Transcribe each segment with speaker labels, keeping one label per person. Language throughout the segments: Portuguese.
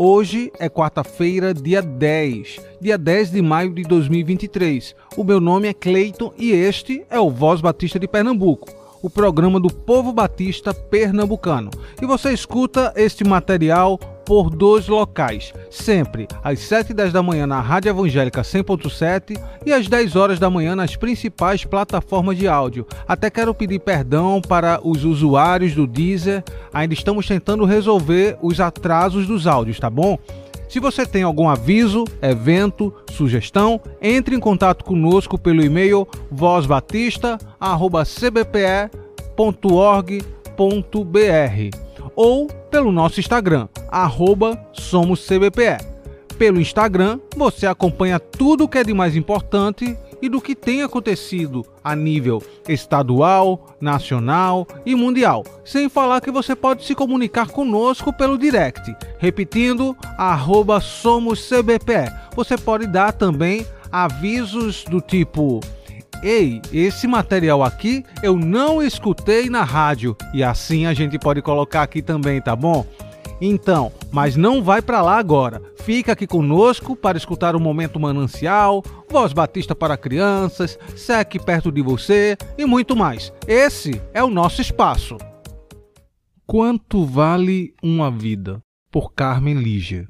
Speaker 1: Hoje é quarta-feira, dia 10, dia 10 de maio de 2023. O meu nome é Cleiton e este é o Voz Batista de Pernambuco o programa do Povo Batista Pernambucano. E você escuta este material por dois locais, sempre às 7 e 10 da manhã na Rádio Evangélica 100.7 e às 10 horas da manhã nas principais plataformas de áudio. Até quero pedir perdão para os usuários do Deezer, ainda estamos tentando resolver os atrasos dos áudios, tá bom? Se você tem algum aviso, evento, sugestão, entre em contato conosco pelo e-mail vozbatista@cbpe.org.br ou pelo nosso Instagram @somoscbpe. Pelo Instagram, você acompanha tudo o que é de mais importante e do que tem acontecido a nível estadual, nacional e mundial. Sem falar que você pode se comunicar conosco pelo direct, repetindo somoscbpe. Você pode dar também avisos do tipo Ei, esse material aqui eu não escutei na rádio e assim a gente pode colocar aqui também, tá bom? Então, mas não vai para lá agora. Fica aqui conosco para escutar o Momento Manancial, Voz Batista para Crianças, SEC perto de você e muito mais. Esse é o nosso espaço. Quanto vale uma vida? Por Carmen Lígia.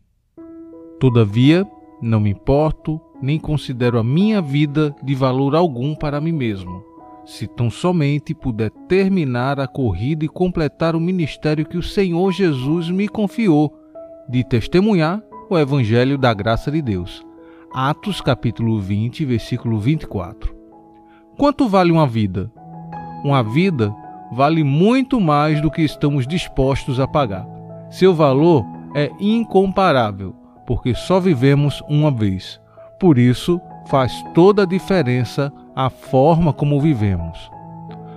Speaker 1: Todavia, não me importo, nem considero a minha vida de valor algum para mim mesmo se tão somente puder terminar a corrida e completar o ministério que o Senhor Jesus me confiou, de testemunhar o Evangelho da graça de Deus. Atos capítulo 20, versículo 24. Quanto vale uma vida? Uma vida vale muito mais do que estamos dispostos a pagar. Seu valor é incomparável, porque só vivemos uma vez. Por isso, faz toda a diferença a forma como vivemos.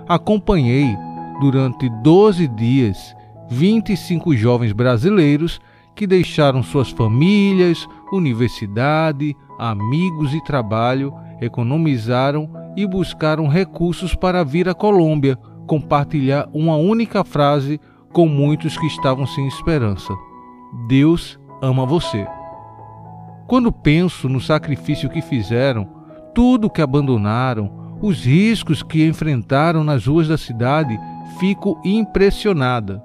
Speaker 1: Acompanhei durante 12 dias 25 jovens brasileiros que deixaram suas famílias, universidade, amigos e trabalho, economizaram e buscaram recursos para vir à Colômbia compartilhar uma única frase com muitos que estavam sem esperança: Deus ama você. Quando penso no sacrifício que fizeram, tudo que abandonaram, os riscos que enfrentaram nas ruas da cidade, fico impressionada.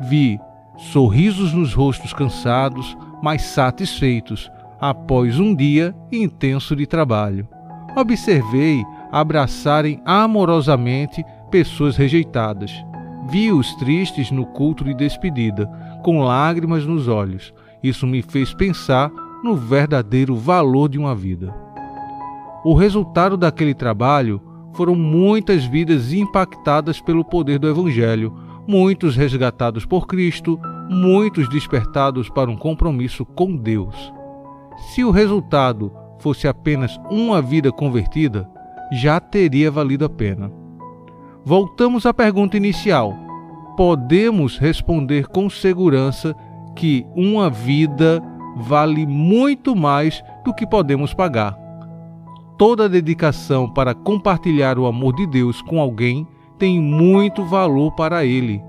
Speaker 1: Vi sorrisos nos rostos cansados, mas satisfeitos, após um dia intenso de trabalho. Observei abraçarem amorosamente pessoas rejeitadas. Vi-os tristes no culto de despedida, com lágrimas nos olhos. Isso me fez pensar no verdadeiro valor de uma vida. O resultado daquele trabalho foram muitas vidas impactadas pelo poder do Evangelho, muitos resgatados por Cristo, muitos despertados para um compromisso com Deus. Se o resultado fosse apenas uma vida convertida, já teria valido a pena. Voltamos à pergunta inicial. Podemos responder com segurança que uma vida vale muito mais do que podemos pagar toda dedicação para compartilhar o amor de Deus com alguém tem muito valor para ele.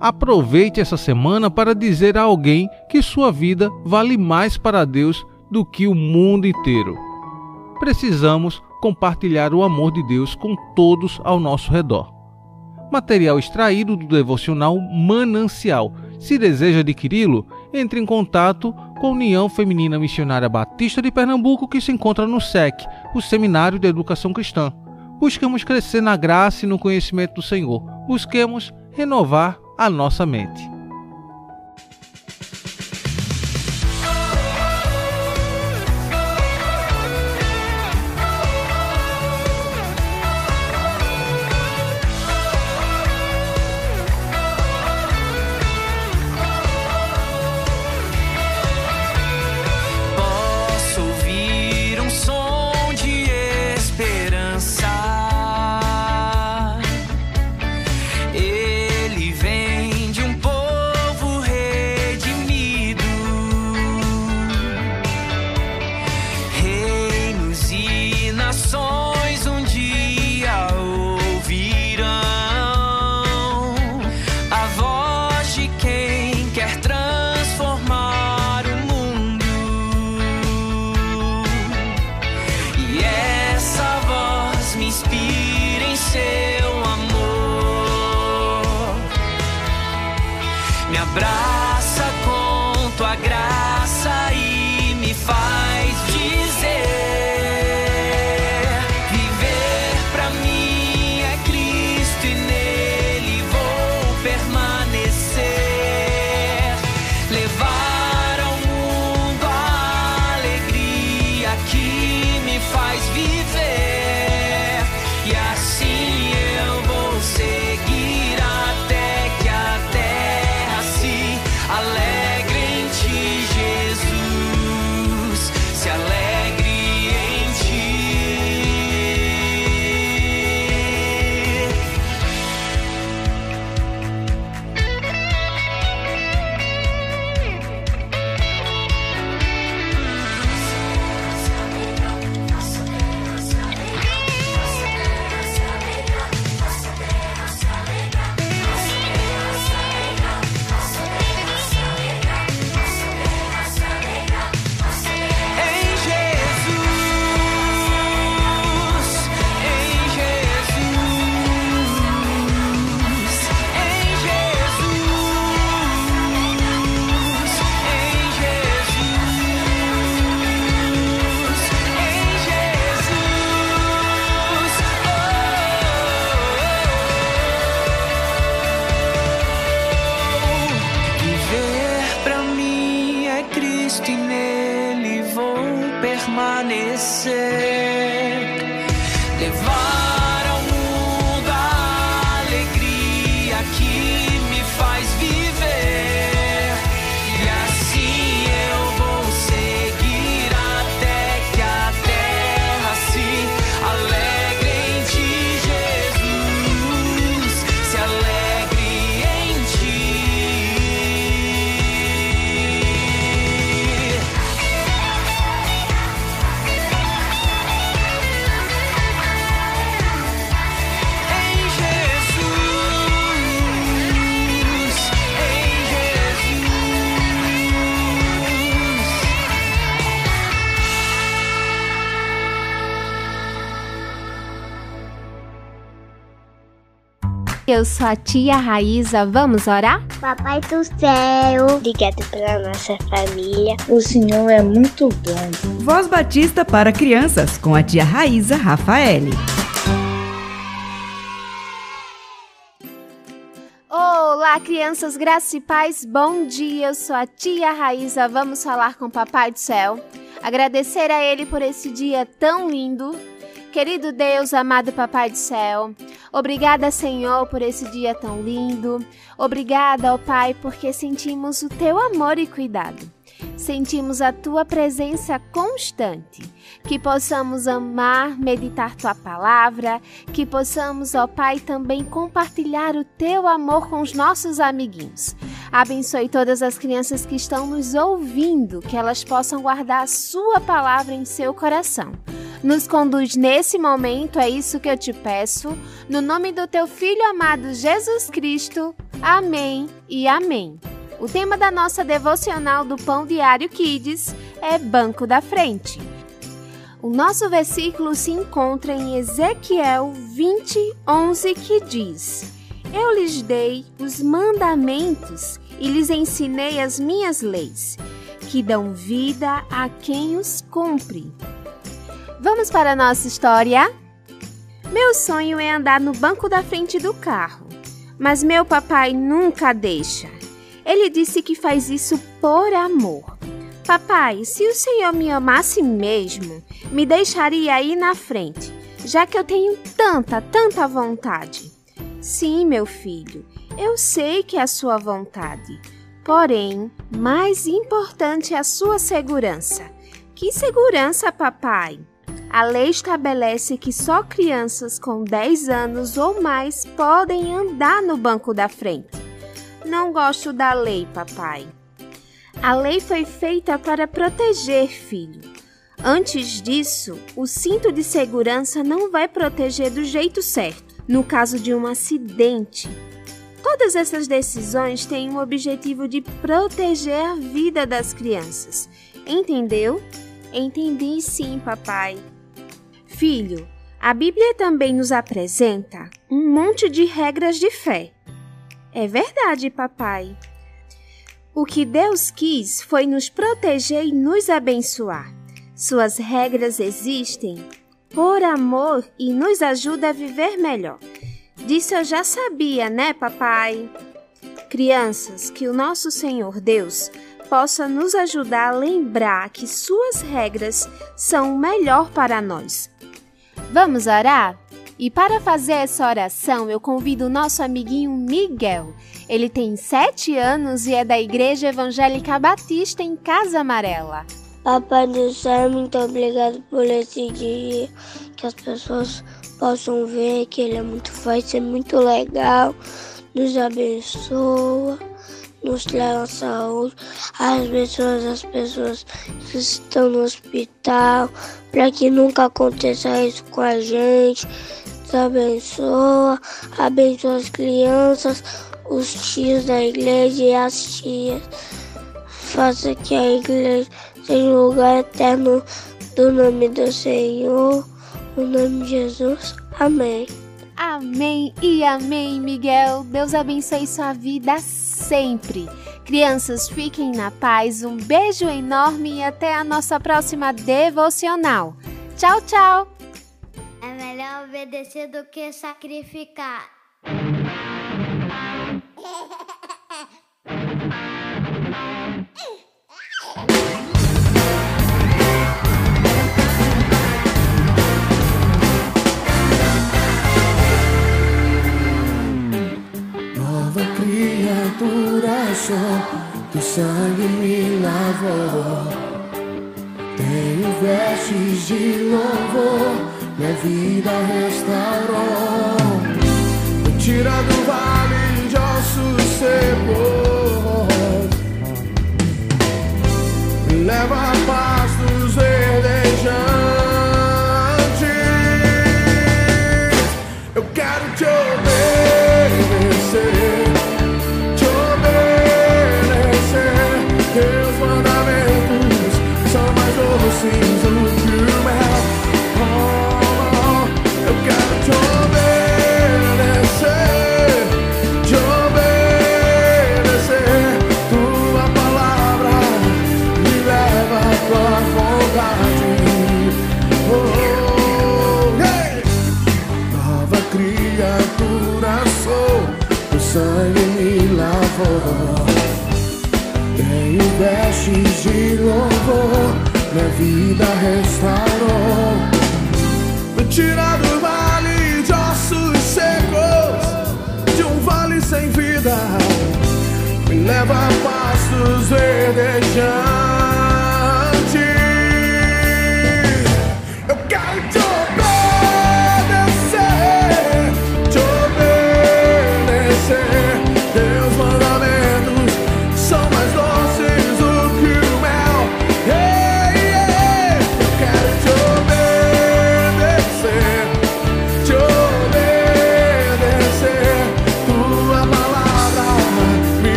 Speaker 1: Aproveite essa semana para dizer a alguém que sua vida vale mais para Deus do que o mundo inteiro. Precisamos compartilhar o amor de Deus com todos ao nosso redor. Material extraído do devocional Manancial. Se deseja adquiri-lo, entre em contato com a União Feminina Missionária Batista de Pernambuco, que se encontra no SEC, o Seminário de Educação Cristã. Busquemos crescer na graça e no conhecimento do Senhor. Busquemos renovar a nossa mente.
Speaker 2: Eu
Speaker 3: sou a tia Raíza, vamos orar?
Speaker 4: Papai do céu, obrigado pela nossa família. O Senhor é muito bom.
Speaker 5: Voz Batista para crianças com a tia Raíza Rafaele.
Speaker 3: Olá, crianças, graças e paz, bom dia. Eu sou a tia Raíza, vamos falar com o Papai do Céu. Agradecer a Ele por esse dia tão lindo. Querido Deus, amado Papai do Céu, obrigada, Senhor, por esse dia tão lindo. Obrigada, ó Pai, porque sentimos o Teu amor e cuidado. Sentimos a tua presença constante, que possamos amar, meditar tua palavra, que possamos, ó Pai, também compartilhar o teu amor com os nossos amiguinhos. Abençoe todas as crianças que estão nos ouvindo, que elas possam guardar a sua palavra em seu coração. Nos conduz nesse momento, é isso que eu te peço, no nome do teu filho amado Jesus Cristo. Amém e amém. O tema da nossa devocional do Pão Diário Kids é Banco da Frente. O nosso versículo se encontra em Ezequiel 20, 11, que diz: Eu lhes dei os mandamentos e lhes ensinei as minhas leis, que dão vida a quem os cumpre. Vamos para a nossa história? Meu sonho é andar no banco da frente do carro, mas meu papai nunca deixa. Ele disse que faz isso por amor. Papai, se o Senhor me amasse mesmo, me deixaria aí na frente, já que eu tenho tanta, tanta vontade. Sim, meu filho, eu sei que é a sua vontade. Porém, mais importante é a sua segurança. Que segurança, papai? A lei estabelece que só crianças com 10 anos ou mais podem andar no banco da frente. Não gosto da lei, papai. A lei foi feita para proteger, filho. Antes disso, o cinto de segurança não vai proteger do jeito certo, no caso de um acidente. Todas essas decisões têm o objetivo de proteger a vida das crianças. Entendeu? Entendi sim, papai. Filho, a Bíblia também nos apresenta um monte de regras de fé. É verdade, papai. O que Deus quis foi nos proteger e nos abençoar. Suas regras existem por amor e nos ajuda a viver melhor. Disso eu já sabia, né, papai? Crianças, que o nosso Senhor Deus possa nos ajudar a lembrar que suas regras são o melhor para nós. Vamos orar? E para fazer essa oração, eu convido o nosso amiguinho Miguel. Ele tem sete anos e é da Igreja Evangélica Batista em Casa Amarela.
Speaker 4: Papai do céu, muito obrigado por esse dia. Que as pessoas possam ver que ele é muito forte, é muito legal. Nos abençoa, nos traz saúde. Abençoa as pessoas que estão no hospital, para que nunca aconteça isso com a gente. Nos abençoa, abençoa as crianças, os tios da igreja e as tias. Faça que a igreja seja um lugar eterno do nome do Senhor, no nome de Jesus. Amém.
Speaker 3: Amém e amém, Miguel. Deus abençoe sua vida sempre. Crianças, fiquem na paz. Um beijo enorme e até a nossa próxima devocional. Tchau, tchau.
Speaker 4: É melhor obedecer do que sacrificar.
Speaker 6: Sou, que sangue me lavou. Tenho vestes de louvor, minha vida restaurou. Me tira do vale de ossos secos, me leva vida restaurou. Me tira do vale de ossos secos, de um vale sem vida. Me leva a paz dos verdejantes.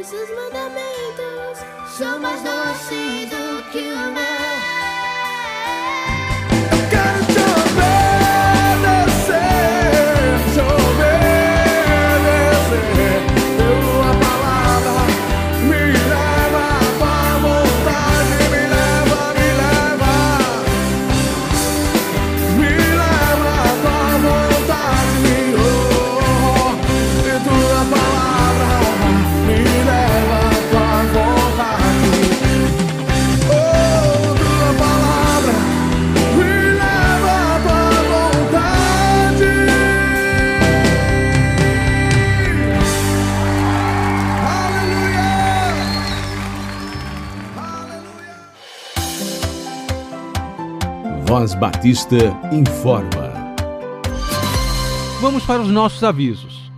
Speaker 4: Os seus mandamentos são mais doces do que o mel.
Speaker 7: Batista informa.
Speaker 1: Vamos para os nossos avisos.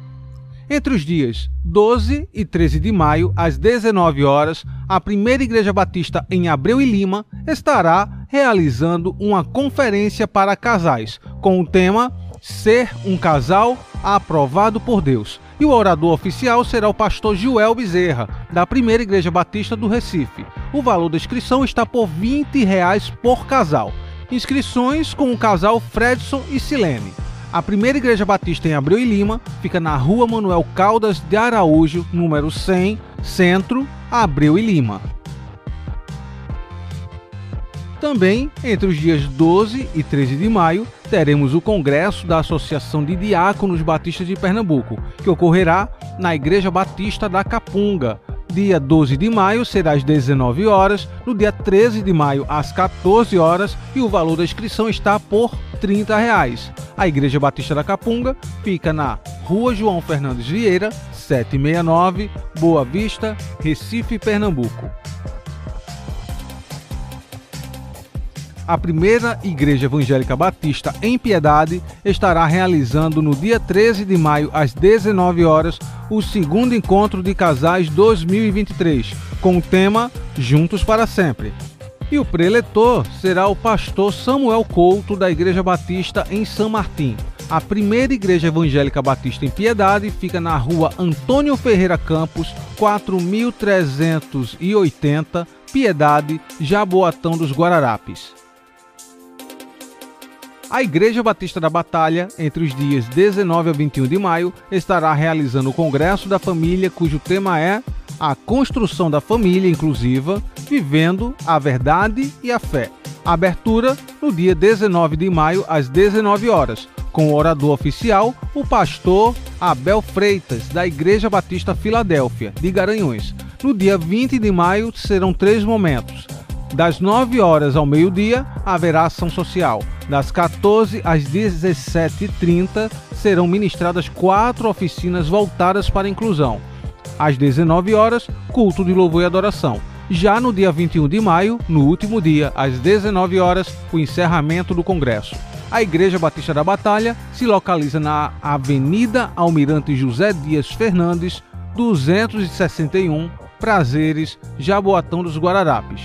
Speaker 1: Entre os dias 12 e 13 de maio, às 19 horas, a Primeira Igreja Batista em Abreu e Lima estará realizando uma conferência para casais com o tema Ser um casal aprovado por Deus. E o orador oficial será o pastor Joel Bezerra, da Primeira Igreja Batista do Recife. O valor da inscrição está por 20 reais por casal. Inscrições com o casal Fredson e Silene. A primeira igreja batista em Abreu e Lima fica na rua Manuel Caldas de Araújo, número 100, Centro, Abreu e Lima. Também, entre os dias 12 e 13 de maio, teremos o Congresso da Associação de Diáconos Batistas de Pernambuco, que ocorrerá na Igreja Batista da Capunga. Dia 12 de maio será às 19 horas, no dia 13 de maio às 14 horas e o valor da inscrição está por 30 reais. A Igreja Batista da Capunga fica na Rua João Fernandes Vieira, 769, Boa Vista, Recife, Pernambuco. A primeira Igreja Evangélica Batista em Piedade estará realizando no dia 13 de maio, às 19 horas, o segundo encontro de casais 2023, com o tema Juntos para Sempre. E o preletor será o pastor Samuel Couto, da Igreja Batista em São Martim. A primeira Igreja Evangélica Batista em Piedade fica na rua Antônio Ferreira Campos, 4380, Piedade, Jaboatão dos Guararapes. A Igreja Batista da Batalha, entre os dias 19 a 21 de maio, estará realizando o Congresso da Família, cujo tema é a construção da família inclusiva, vivendo a verdade e a fé. Abertura no dia 19 de maio, às 19 horas, com o orador oficial, o pastor Abel Freitas, da Igreja Batista Filadélfia, de Garanhuns. No dia 20 de maio serão três momentos. Das 9 horas ao meio-dia haverá ação social. Das 14 às 17h30 serão ministradas quatro oficinas voltadas para a inclusão. Às 19 horas, culto de louvor e adoração. Já no dia 21 de maio, no último dia, às 19 horas, o encerramento do congresso. A Igreja Batista da Batalha se localiza na Avenida Almirante José Dias Fernandes, 261, Prazeres, Jaboatão dos Guararapes.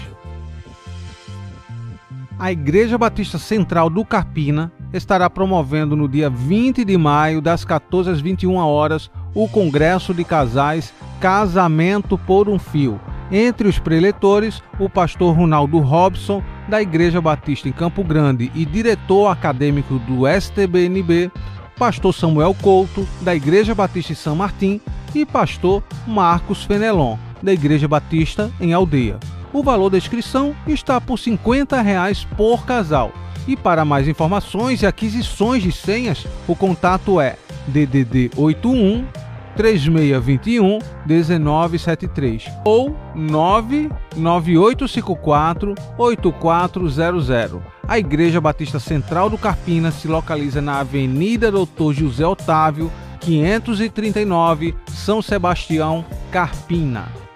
Speaker 1: A Igreja Batista Central do Carpina estará promovendo no dia 20 de maio, das 14 às 21 horas, o Congresso de Casais Casamento por um Fio. Entre os preletores, o pastor Ronaldo Robson, da Igreja Batista em Campo Grande e diretor acadêmico do STBNB, pastor Samuel Couto, da Igreja Batista em São Martim, e pastor Marcos Fenelon, da Igreja Batista em Aldeia. O valor da inscrição está por 50 reais por casal. E para mais informações e aquisições de senhas, o contato é DDD 81 3621 1973 ou 99854 8400. A Igreja Batista Central do Carpina se localiza na Avenida Doutor José Otávio, 539, São Sebastião, Carpina.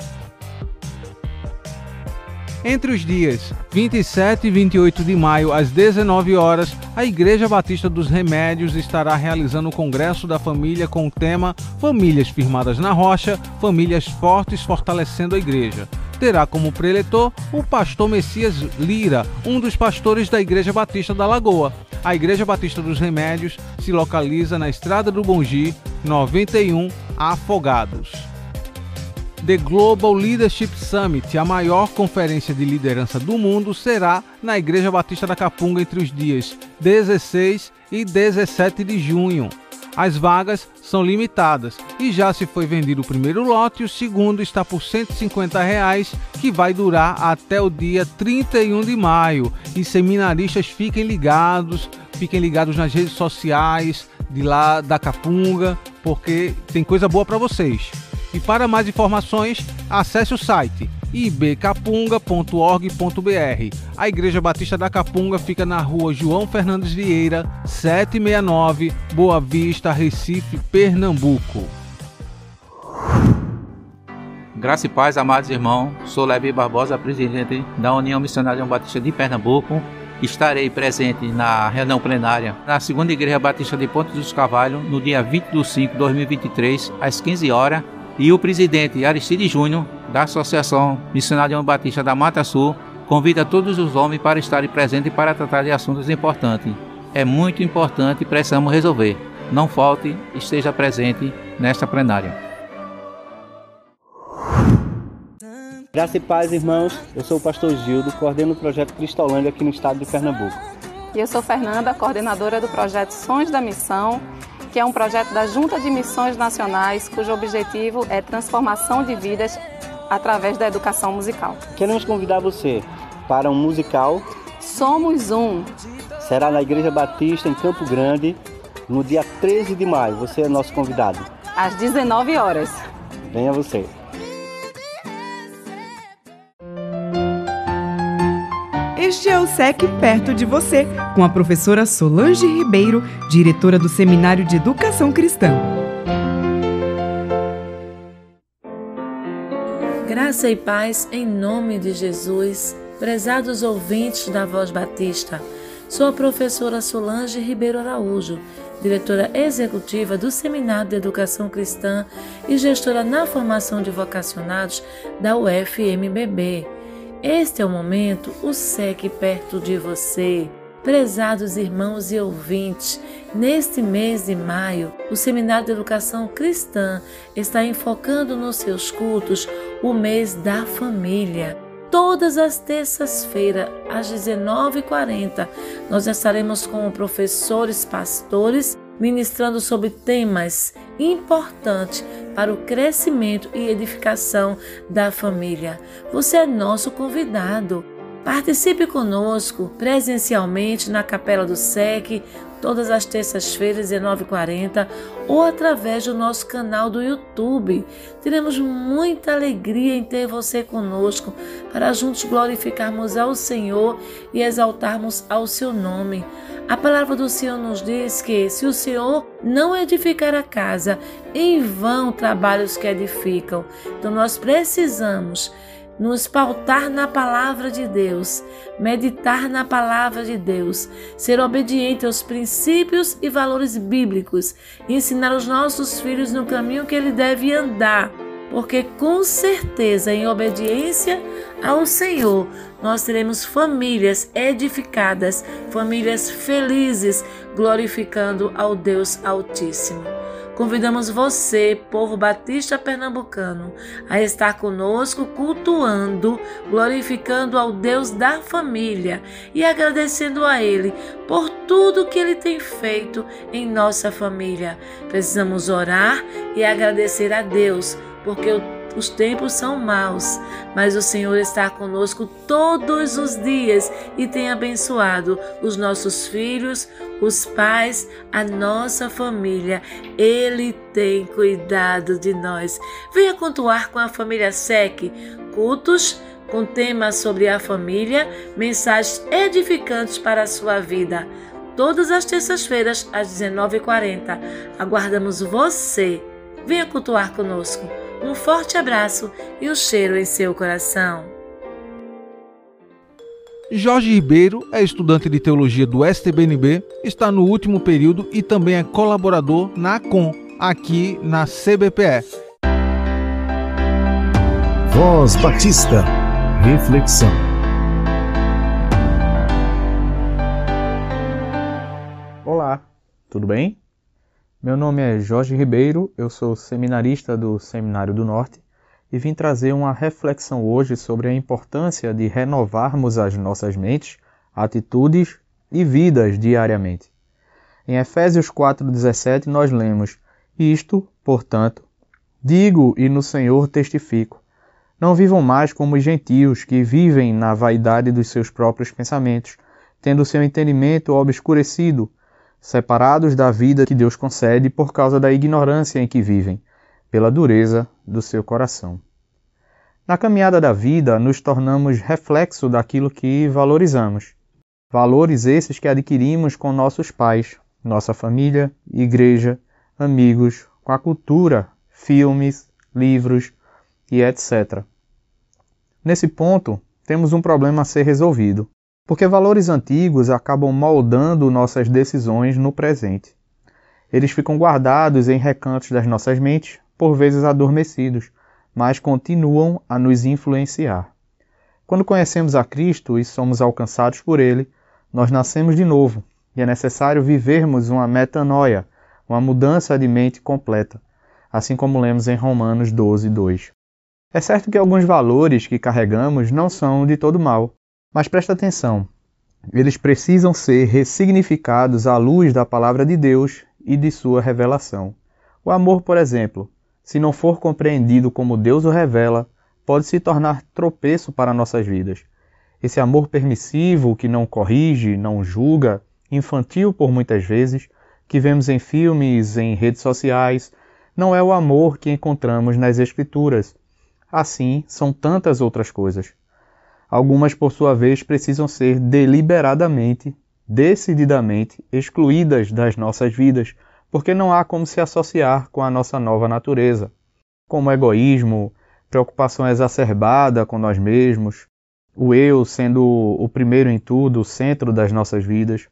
Speaker 1: Entre os dias 27 e 28 de maio, às 19 horas, a Igreja Batista dos Remédios estará realizando o Congresso da Família com o tema Famílias Firmadas na Rocha, Famílias Fortes Fortalecendo a Igreja. Terá como preletor o pastor Messias Lira, um dos pastores da Igreja Batista da Lagoa. A Igreja Batista dos Remédios se localiza na Estrada do Bongi, 91, Afogados. The Global Leadership Summit, a maior conferência de liderança do mundo, será na Igreja Batista da Capunga entre os dias 16 e 17 de junho. As vagas são limitadas e já se foi vendido o primeiro lote o segundo está por 150 reais, que vai durar até o dia 31 de maio. E seminaristas fiquem ligados, fiquem ligados nas redes sociais de lá da Capunga, porque tem coisa boa para vocês. E para mais informações, acesse o site ibcapunga.org.br. A Igreja Batista da Capunga fica na rua João Fernandes Vieira, 769, Boa Vista, Recife, Pernambuco.
Speaker 8: Graça e paz, amados irmãos. Sou Levi Barbosa, presidente da União Missionária Batista de Pernambuco. estarei presente na reunião plenária na segunda Igreja Batista de Pontes dos Cavalhos no dia 20 de 5 de 2023, às 15 horas. E o presidente Aristide Júnior, da Associação Missionária João Batista da Mata Sul, convida todos os homens para estarem presentes para tratar de assuntos importantes. É muito importante e precisamos resolver. Não falte, esteja presente nesta plenária.
Speaker 9: Graça e paz, irmãos. Eu sou o pastor Gildo, coordeno o projeto Cristolândia aqui no estado de Pernambuco.
Speaker 10: E eu sou Fernanda, coordenadora do projeto Sons da Missão, que é um projeto da Junta de Missões Nacionais, cujo objetivo é transformação de vidas através da educação musical.
Speaker 9: Queremos convidar você para um musical.
Speaker 10: Somos um.
Speaker 9: Será na Igreja Batista em Campo Grande, no dia 13 de maio. Você é nosso convidado.
Speaker 10: Às 19 horas.
Speaker 9: Venha você.
Speaker 5: Este é o SEC Perto de Você, com a professora Solange Ribeiro, diretora do Seminário de Educação Cristã.
Speaker 11: Graça e paz em nome de Jesus, prezados ouvintes da Voz Batista. Sou a professora Solange Ribeiro Araújo, diretora executiva do Seminário de Educação Cristã e gestora na formação de vocacionados da UFMBB. Este é o momento, o SEC perto de você. Prezados irmãos e ouvintes, neste mês de maio, o Seminário de Educação Cristã está enfocando nos seus cultos o mês da família. Todas as terças-feiras, às 19h40, nós estaremos com professores, pastores, ministrando sobre temas importantes para o crescimento e edificação da família. Você é nosso convidado. Participe conosco presencialmente na Capela do SEC, todas as terças-feiras, 19h40, ou através do nosso canal do YouTube. Teremos muita alegria em ter você conosco para juntos glorificarmos ao Senhor e exaltarmos ao seu nome. A palavra do Senhor nos diz que se o Senhor não edificar a casa, em vão trabalhos que edificam. Então nós precisamos nos pautar na palavra de Deus, meditar na palavra de Deus, ser obediente aos princípios e valores bíblicos, ensinar os nossos filhos no caminho que ele deve andar, porque com certeza, em obediência ao Senhor, nós teremos famílias edificadas, famílias felizes, glorificando ao Deus Altíssimo. Convidamos você, povo batista pernambucano, a estar conosco cultuando, glorificando ao Deus da família e agradecendo a Ele por tudo que Ele tem feito em nossa família. Precisamos orar e agradecer a Deus, porque o os tempos são maus, mas o Senhor está conosco todos os dias e tem abençoado os nossos filhos, os pais, a nossa família. Ele tem cuidado de nós. Venha cultuar com a família SEC, cultos com temas sobre a família, mensagens edificantes para a sua vida. Todas as terças-feiras, às 19h40. Aguardamos você. Venha cultuar conosco. Um forte abraço e um cheiro em seu coração.
Speaker 1: Jorge Ribeiro é estudante de teologia do STBNB, está no último período e também é colaborador na ACOM, aqui na CBPE.
Speaker 7: Voz Batista. Reflexão.
Speaker 12: Olá, tudo bem? Meu nome é Jorge Ribeiro, eu sou seminarista do Seminário do Norte e vim trazer uma reflexão hoje sobre a importância de renovarmos as nossas mentes, atitudes e vidas diariamente. Em Efésios 4,17 nós lemos: Isto, portanto, digo e no Senhor testifico. Não vivam mais como os gentios que vivem na vaidade dos seus próprios pensamentos, tendo seu entendimento obscurecido separados da vida que Deus concede por causa da ignorância em que vivem, pela dureza do seu coração. Na caminhada da vida, nos tornamos reflexo daquilo que valorizamos. Valores esses que adquirimos com nossos pais, nossa família, igreja, amigos, com a cultura, filmes, livros e etc. Nesse ponto, temos um problema a ser resolvido. Porque valores antigos acabam moldando nossas decisões no presente. Eles ficam guardados em recantos das nossas mentes, por vezes adormecidos, mas continuam a nos influenciar. Quando conhecemos a Cristo e somos alcançados por Ele, nós nascemos de novo e é necessário vivermos uma metanoia, uma mudança de mente completa, assim como lemos em Romanos 12, 2. É certo que alguns valores que carregamos não são de todo mal, mas presta atenção, eles precisam ser ressignificados à luz da palavra de Deus e de sua revelação. O amor, por exemplo, se não for compreendido como Deus o revela, pode se tornar tropeço para nossas vidas. Esse amor permissivo que não corrige, não julga, infantil por muitas vezes, que vemos em filmes, em redes sociais, não é o amor que encontramos nas Escrituras. Assim, são tantas outras coisas. Algumas, por sua vez, precisam ser deliberadamente, decididamente excluídas das nossas vidas, porque não há como se associar com a nossa nova natureza, como egoísmo, preocupação exacerbada com nós mesmos, o eu sendo o primeiro em tudo, o centro das nossas vidas.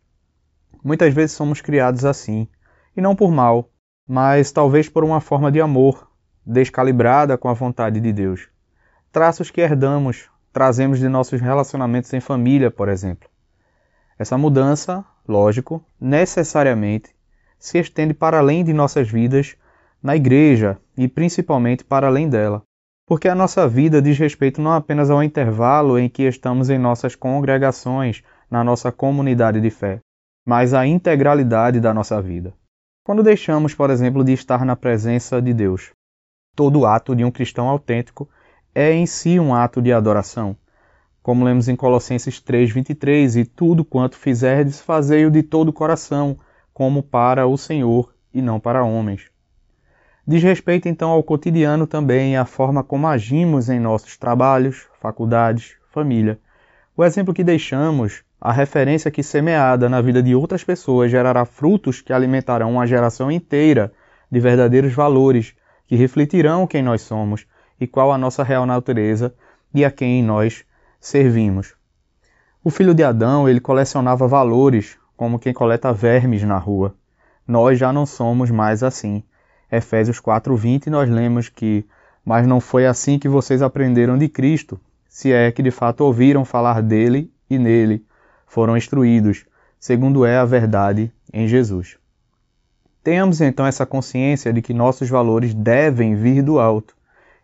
Speaker 12: Muitas vezes somos criados assim, e não por mal, mas talvez por uma forma de amor, descalibrada com a vontade de Deus. Traços que herdamos, trazemos de nossos relacionamentos em família, por exemplo. Essa mudança, lógico, necessariamente se estende para além de nossas vidas na igreja e principalmente para além dela. Porque a nossa vida diz respeito não apenas ao intervalo em que estamos em nossas congregações, na nossa comunidade de fé, mas à integralidade da nossa vida. Quando deixamos, por exemplo, de estar na presença de Deus, todo ato de um cristão autêntico é em si um ato de adoração. Como lemos em Colossenses 3:23, e tudo quanto fizerdes, fazei-o de todo o coração, como para o Senhor e não para homens. Diz respeito então ao cotidiano também, à forma como agimos em nossos trabalhos, faculdades, família. O exemplo que deixamos, a referência que semeada na vida de outras pessoas gerará frutos que alimentarão uma geração inteira de verdadeiros valores que refletirão quem nós somos e qual a nossa real natureza e a quem nós servimos. O filho de Adão, ele colecionava valores como quem coleta vermes na rua. Nós já não somos mais assim. Efésios 4:20 nós lemos que mas não foi assim que vocês aprenderam de Cristo, se é que de fato ouviram falar dele e nele foram instruídos, segundo é a verdade em Jesus. Tenhamos então essa consciência de que nossos valores devem vir do alto,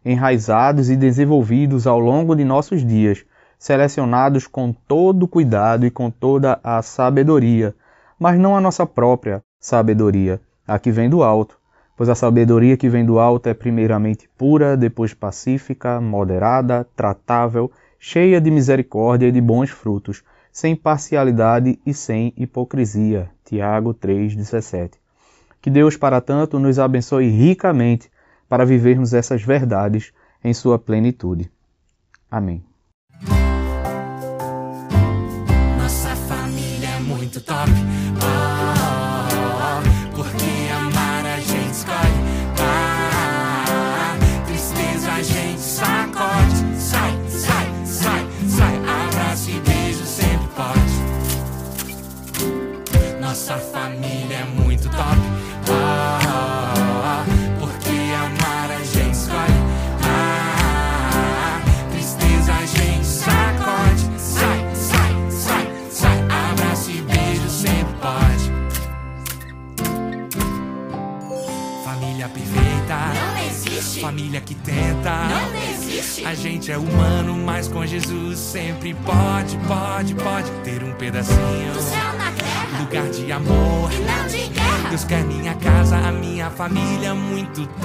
Speaker 12: enraizados e desenvolvidos ao longo de nossos dias, selecionados com todo cuidado e com toda a sabedoria, mas não a nossa própria sabedoria, a que vem do alto, pois a sabedoria que vem do alto é primeiramente pura, depois pacífica, moderada, tratável, cheia de misericórdia e de bons frutos, sem parcialidade e sem hipocrisia. Tiago 3:17. Que Deus, para tanto, nos abençoe ricamente para vivermos essas verdades em sua plenitude. Amém.
Speaker 2: Família